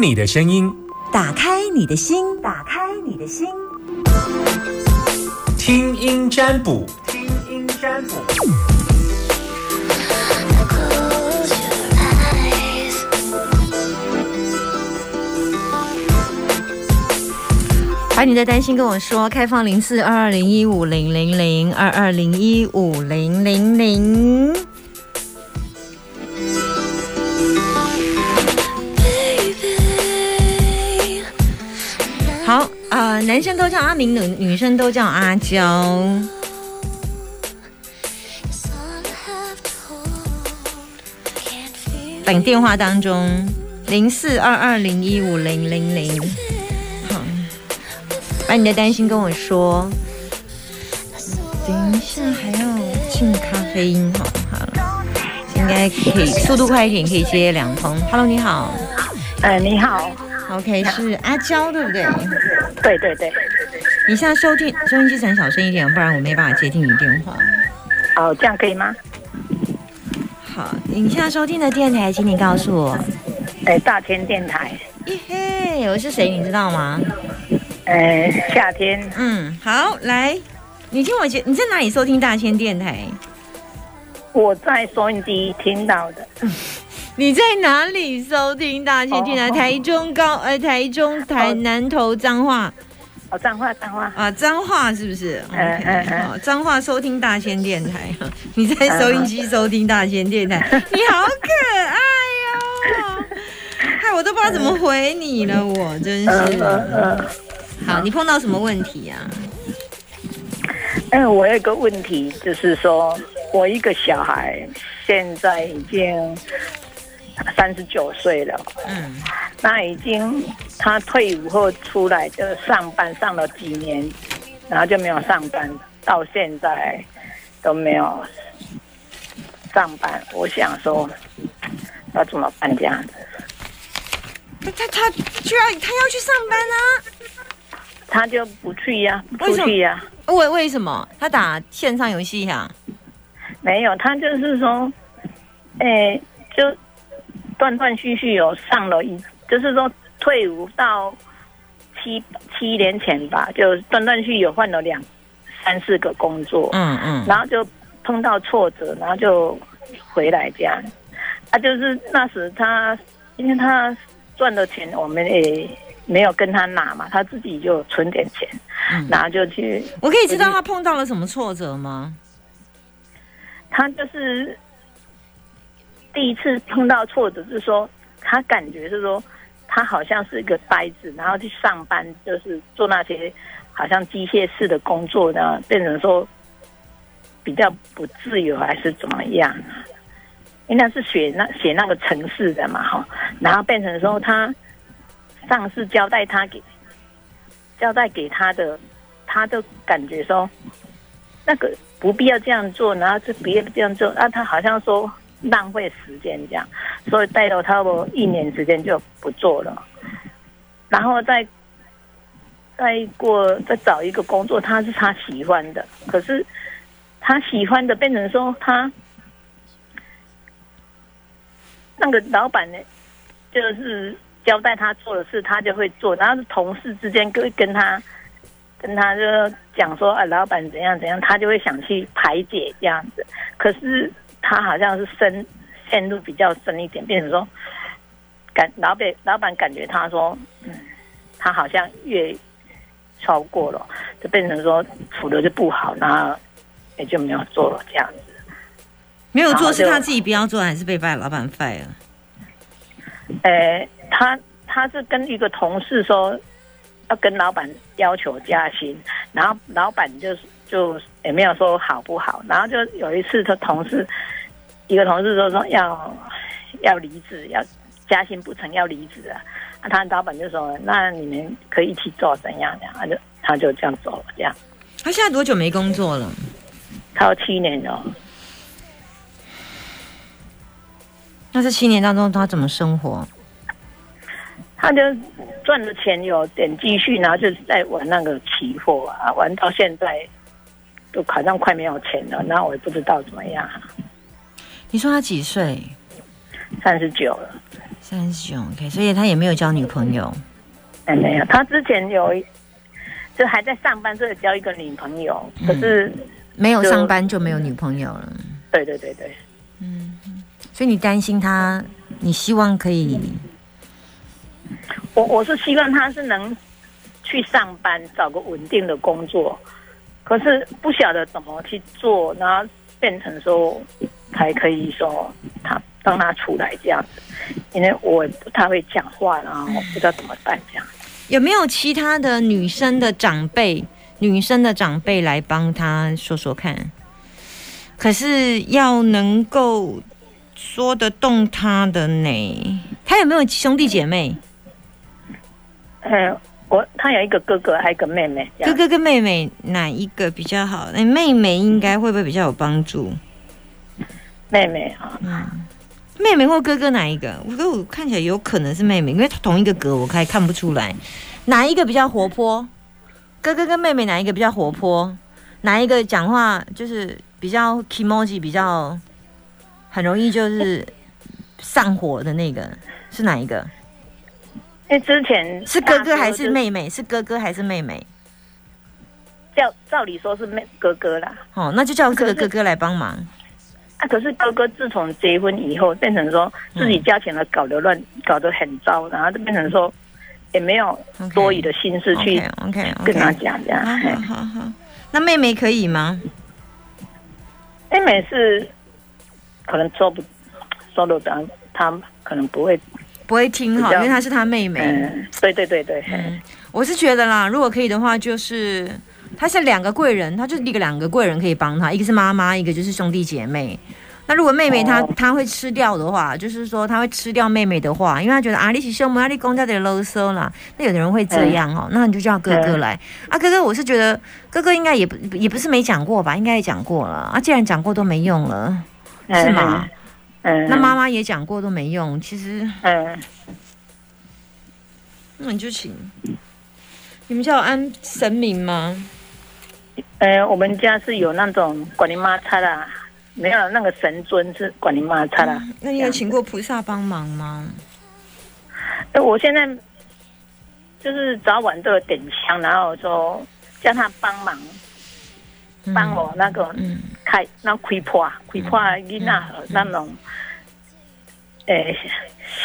你的声音，打开你的心，打开你的心，听音占卜，听音占卜。把你的担心跟我说，开放零四二二零一五零零零二二零一五零零零。好啊、男生都叫阿明，女女生都叫阿娇。等电话当中，零四二二零一五零零零。好，把你的担心跟我说。等一下还要进咖啡因，好好了，应该可以，速度快一点，可以接两通。Hello，你好哎，你好，，OK，是阿娇对不对？对对对，你现在收听收音机转小声一点，不然我没办法接听你电话。好，这样可以吗？好，你现在收听的电台，请你告诉我。哎，大千电台，耶嘿，我是谁，你知道吗？哎，夏天，嗯，好，来，你听我节，你在哪里收听大千电台？我在收音机听到的，你在哪里收听？大千电台？哦。台中高，呃，台中、台南头彰化。哦，脏话脏话，啊，脏话是不是？嗯嗯彰化收听大千电台，你在收音机收听大千电台，你好可爱哟！害我都不知道怎么回你了，我真嗯是。好，你碰到什么问题呀？哎，我有一个问题，就是说我一个小孩现在已经三十九岁了，嗯那已经他退伍后出来就上班上了几年，然后就没有上班，到现在都没有上班。我想说要怎么办这样子？他他他居然他要去上班啊？他就不去呀、不去呀、为为什么？他打线上游戏呀、没有，他就是说，哎、就断断续续有上了一，就是说退伍到七七年前吧，就断断续续有换了两三四个工作，嗯嗯然后就碰到挫折，然后就回来这样。啊，就是那时他，因为他赚的钱，我们也没有跟他拿嘛，他自己就存点钱，嗯然后就去我可以知道他碰到了什么挫折吗？他就是第一次碰到挫折，是说他感觉是说他好像是一个呆子，然后去上班就是做那些好像机械式的工作呢，变成说比较不自由还是怎么样？因为他是写那写那个城市的嘛哈，然后变成说他上司交代他给交代给他的，他就感觉说那个不必要这样做，然后就不要这样做啊，他好像说浪费时间这样，所以待了差不多一年时间就不做了，然后再再过再找一个工作，他是他喜欢的，可是他喜欢的变成说他那个老板呢，就是交代他做的事，他就会做，然后同事之间跟跟他。跟他就讲说啊，老板怎样怎样，他就会想去排解这样子。可是他好像是深陷入比较深一点，变成说感老板老板感觉他说，嗯，他好像越超过了，就变成说处的就不好，然后也就没有做了这样子。没有做是他自己不要做，还是被拜老板 fire 了？呃，他他是跟一个同事说要跟老板要求加薪，然后老板就就也没有说好不好，然后就有一次他同事一个同事说说要要离职，要加薪不成要离职啊，啊他老板就说那你们可以一起做怎样怎样，他就他就这样走了，这样他现在多久没工作了？他有七年了。那这七年当中他怎么生活？他就赚的钱有点积蓄，然后就是在玩那个期货啊，玩到现在都好像快没有钱了，然后我也不知道怎么样，你说他几岁？三十九了，三十九 OK，所以他也没有交女朋友。哎，没有，他之前有一就还在上班，就有交一个女朋友，可是没有上班就没有女朋友了，对对对对，嗯所以你担心他，你希望可以我我是希望他是能去上班，找个稳定的工作，可是不晓得怎么去做，然后变成说才可以说他让他出来这样子，因为我不太会讲话，然后不知道怎么办这样。有没有其他的女生的长辈、女生的长辈来帮他说说看？可是要能够说得动他的呢？他有没有兄弟姐妹？呃，我他有一个哥哥，还有一个妹妹，哥哥跟妹妹哪一个比较好？那妹妹应该会不会比较有帮助？妹妹啊，妹妹或哥哥哪一个？我觉得我看起来有可能是妹妹，因为同一个格我还看不出来哪一个比较活泼。哥哥跟妹妹哪一个比较活泼？哪一个讲话就是比较 emoji 比较很容易就是上火的那个是哪一个？因为之前是哥哥还是妹妹？是哥哥还是妹妹？叫照理说是妹哥哥啦，哦，那就叫这个哥哥来帮忙。啊，可是哥哥自从结婚以后，变成说自己家庭的搞得乱，搞得很糟，然后就变成说也没有多余的心思去 OK 跟他讲这样。好好。那妹妹可以吗？妹妹是可能做不说得当，她可能不会，不会听哈，因为她是她妹妹。嗯，对对对对，嗯，我是觉得啦，如果可以的话，就是他是两个贵人，他就是一个两个贵人可以帮他，一个是妈妈，一个就是兄弟姐妹。那如果妹妹她哦她会吃掉的话，就是说她会吃掉妹妹的话，因为她觉得啊，你是兄妹，啊你公家的啰嗦啦。那有的人会这样哦，那你就叫哥哥来啊。哥哥，我是觉得哥哥应该也不也不是没讲过吧，应该也讲过了啊。既然讲过都没用了，是吗？嗯，那妈妈也讲过都没用，其实嗯，那你就请你们家有安神明吗？呃，我们家是有那种管你妈擦啦，没有那个神尊是管你妈擦啦。那你有请过菩萨帮忙吗？呃我现在就是早晚都有点香，然后说叫他帮忙帮我那个嗯开那开破开破囡仔那种，诶、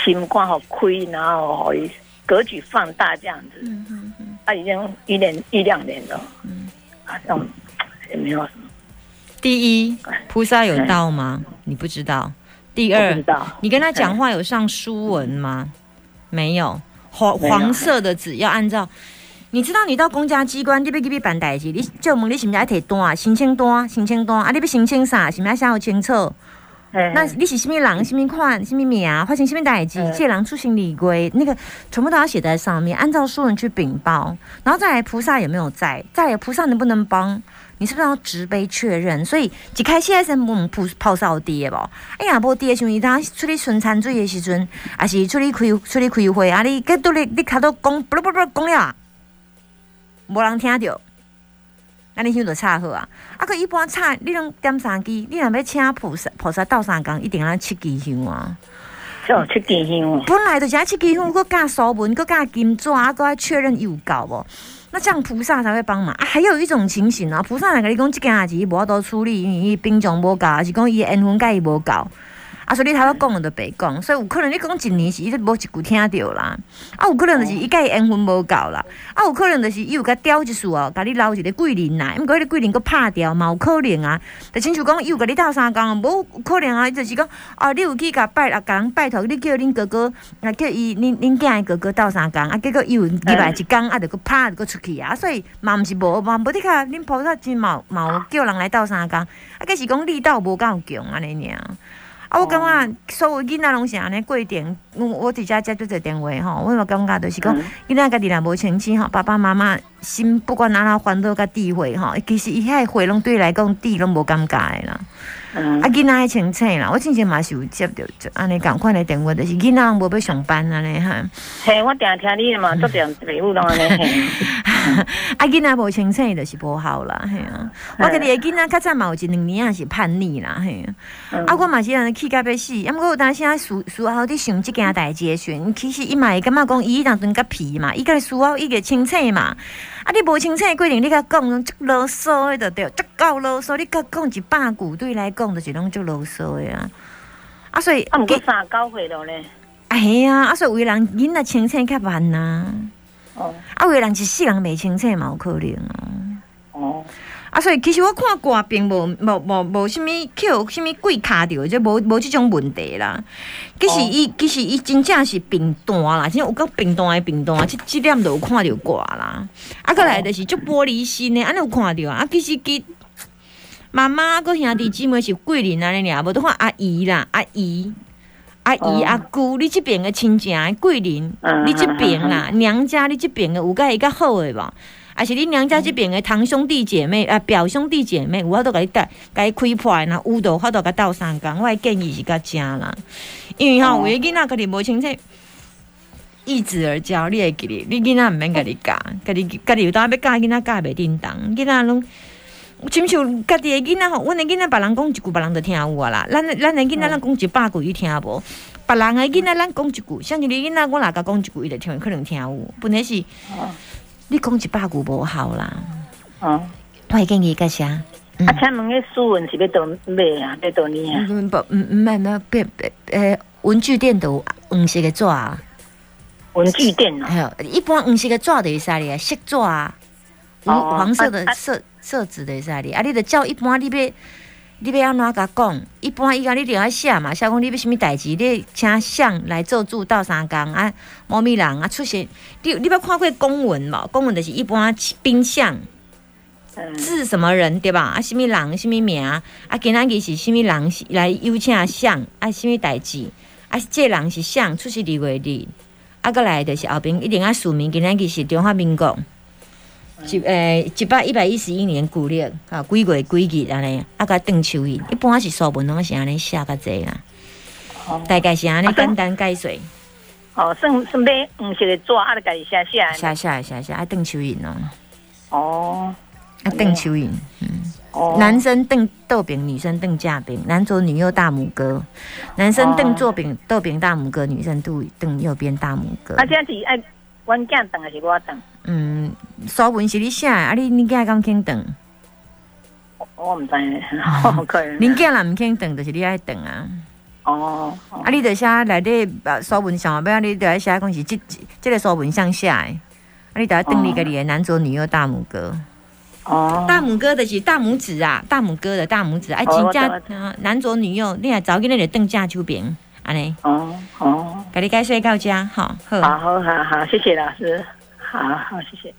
心肝好开，然后可以格局放大这样子。嗯嗯嗯，他已经一年一两年了，嗯，好像也没有什么，第一，菩萨有道吗？你不知道。第二。你跟他讲话有上书文吗？没有，黄黄色的纸要按照。你知道你到公家机关，你要去办代志，你就问你是不是要提单、申请单、申请单啊？你要申请啥？是不是要写好清楚？嗯那你是什么人、什么款、什么名啊？发生什么代志？嗯这人出行礼规，那个全部都要写在上面，按照书人去禀报。然后再来菩萨有没有在？再来菩萨能不能帮？你是不是要直杯确认？所以一开始还是问菩泡扫地的无？哎呀，无地的时候，伊当出去巡餐水的时阵，还是出去开出去开会啊？你搁倒咧，你卡都讲不不不讲了啊，无人听着。那你香就插好啊！啊，佮一般插，你拢点三支，你若要请菩萨菩萨斗三工，一定要七支香啊！就七支香哦。本来就是要七支香，佮加书文，佮加金纸，啊，佮要确认有够无？那这样菩萨才会帮忙啊！还有一种情形啊，菩萨来甲你讲，这件代志伊无法度处理，因为伊兵种无够，还是讲伊的缘分甲伊无够。啊，所以你头拄讲的就白讲，所以有可能你讲一年是伊都无一句听着啦。啊，有可能就是伊甲伊缘分无够啦。啊，有可能就是伊有甲雕一束哦，甲你留一个桂林啦，毋过迄个桂林佫拍掉嘛，有可能啊。就亲像讲，伊有甲你斗三工，无有可能啊，伊就是讲，啊，你有去甲拜啊，甲人拜托，你叫恁哥哥，啊，叫伊恁恁囝的哥哥斗三工，啊，结果伊有礼拜一工，啊，就佫拍，就佫出去啊，所以嘛毋是无嘛，无你看恁菩萨真嘛嘛有叫人来斗三工，啊，计是讲力道无够强安尼尔。啊，我感觉所有囡仔拢是安尼过电，我我伫遮接做者电话吼，我嘛感觉就是讲，囡仔家己若无清醒吼，爸爸妈妈心不管哪哪烦恼甲智慧吼，其实伊遐会拢对伊来讲，智拢无感觉的啦。嗯啊，，囡仔爱清醒啦，我之前嘛是有接到就安尼共款的电话，就是囡仔拢无要上班安尼哈。嘿，我定听你的嘛，做点礼物拢安尼嘿。啊，囡仔无清醒就是无效啦，嘿啊！我家己的囡仔较早嘛有一两年也是叛逆啦，嘿啊！嗯啊，我嘛是安尼气甲要死，啊，毋过有当时啊事事后伫想即件件代志的时阵，其实伊嘛会感觉讲伊当阵较皮嘛，伊个事后伊个清醒嘛。啊，你无清醒的规定，你甲讲拢足啰嗦的就对，足够啰嗦。你甲讲一百句对伊来讲，就是拢足啰嗦的啊。啊，所以啊，毋过三九岁了咧。哎呀，啊，所以为人囡仔清醒较慢呐。哦啊，有的人一世人袂清楚嘛，有可能啊。哦，啊，所以其实我看歌并无无无无啥物扣啥物鬼卡着，就无无即种问题啦。其实伊、其实伊真正是病单啦，真正有够病单的病单，即即点就有看着歌啦。啊，过来就是足玻璃心的，安尼有看着啊。其实其妈妈个兄弟姊妹是贵人安尼尔，无拄看阿姨啦，阿姨。阿姨、哦阿姑，你即边的亲情的贵人，嗯你即边啦，娘家你即边的有甲会较好的无？还是你娘家即边的堂兄弟姐妹啊，表兄弟姐妹，有法度甲你带，甲伊开破的，若有法度甲斗相共。我的建议是甲正啦，因为吼，哦有的囡仔家己无清楚，易子而教，你会记哩，你囡仔毋免家己教，家己家己有当要教囡仔教袂叮当，囡仔拢。亲像家己的囡仔吼，阮的囡仔别人讲一句，别人就听有啊啦。咱咱的囡仔，咱讲一百句，伊听无；别人的囡仔，咱讲一句，像你的囡仔，我若甲讲一句，伊就听，可能听有。本来是哦你讲一百句无效啦。哦。我会建议个啥？嗯啊，请问个书文是要倒买啊？要倒你啊？嗯不，嗯嗯，没没有变呃，文具店都有黄色的纸啊，文具店啊？还有一般黄色的纸就是啥哩啊，色纸啊，有哦黄色的啊啊色色纸的啥哩啊，你得照一般你要你要安怎甲讲？一般伊甲你定爱写嘛，写讲你要什物代志，你请相来做主到三工啊，某咪人啊出现，你你捌看过公文无？公文就是一般冰相。嗯，是什么人对吧？啊，什么人，什么名啊？今仔日是什么人是来邀请相？啊，什么代志？啊，这人是相出世二月二，啊，过来就是后边一定要署名。今仔日是中华民国一诶一百一百一十一年古历啊，几月几日安尼？啊，甲邓秋印，一般是书文拢是安尼写较济啦，哦大概是安尼啊简单解说，哦，算算买黄色的纸，啊，就家己写写的。写写写写啊，邓秋印哦，哦啊，邓秋印。哦，男生邓豆饼，女生邓架饼，男左女右大拇哥。男生邓左饼豆饼大拇哥，女生邓邓右边大拇哥。啊，这样是爱阮囝等还是我等？嗯，苏文是你写的，啊你你囝敢肯等？我毋知呢，哦 可能。恁囝若毋肯等，就是你爱等啊。哦，哦啊，你著写内底呃书文上后尾，你著爱写讲是即即个苏文上写的。啊，你著要邓你家己的男左女右大拇哥。哦，大拇哥的是大拇指啊，大拇哥的大拇指，啊，哦真正我知我知啊男左女右，你若早囡仔就邓架手边，安尼。哦哦，甲你解说到遮，吼，好。好好好好，谢谢老师，好好谢谢。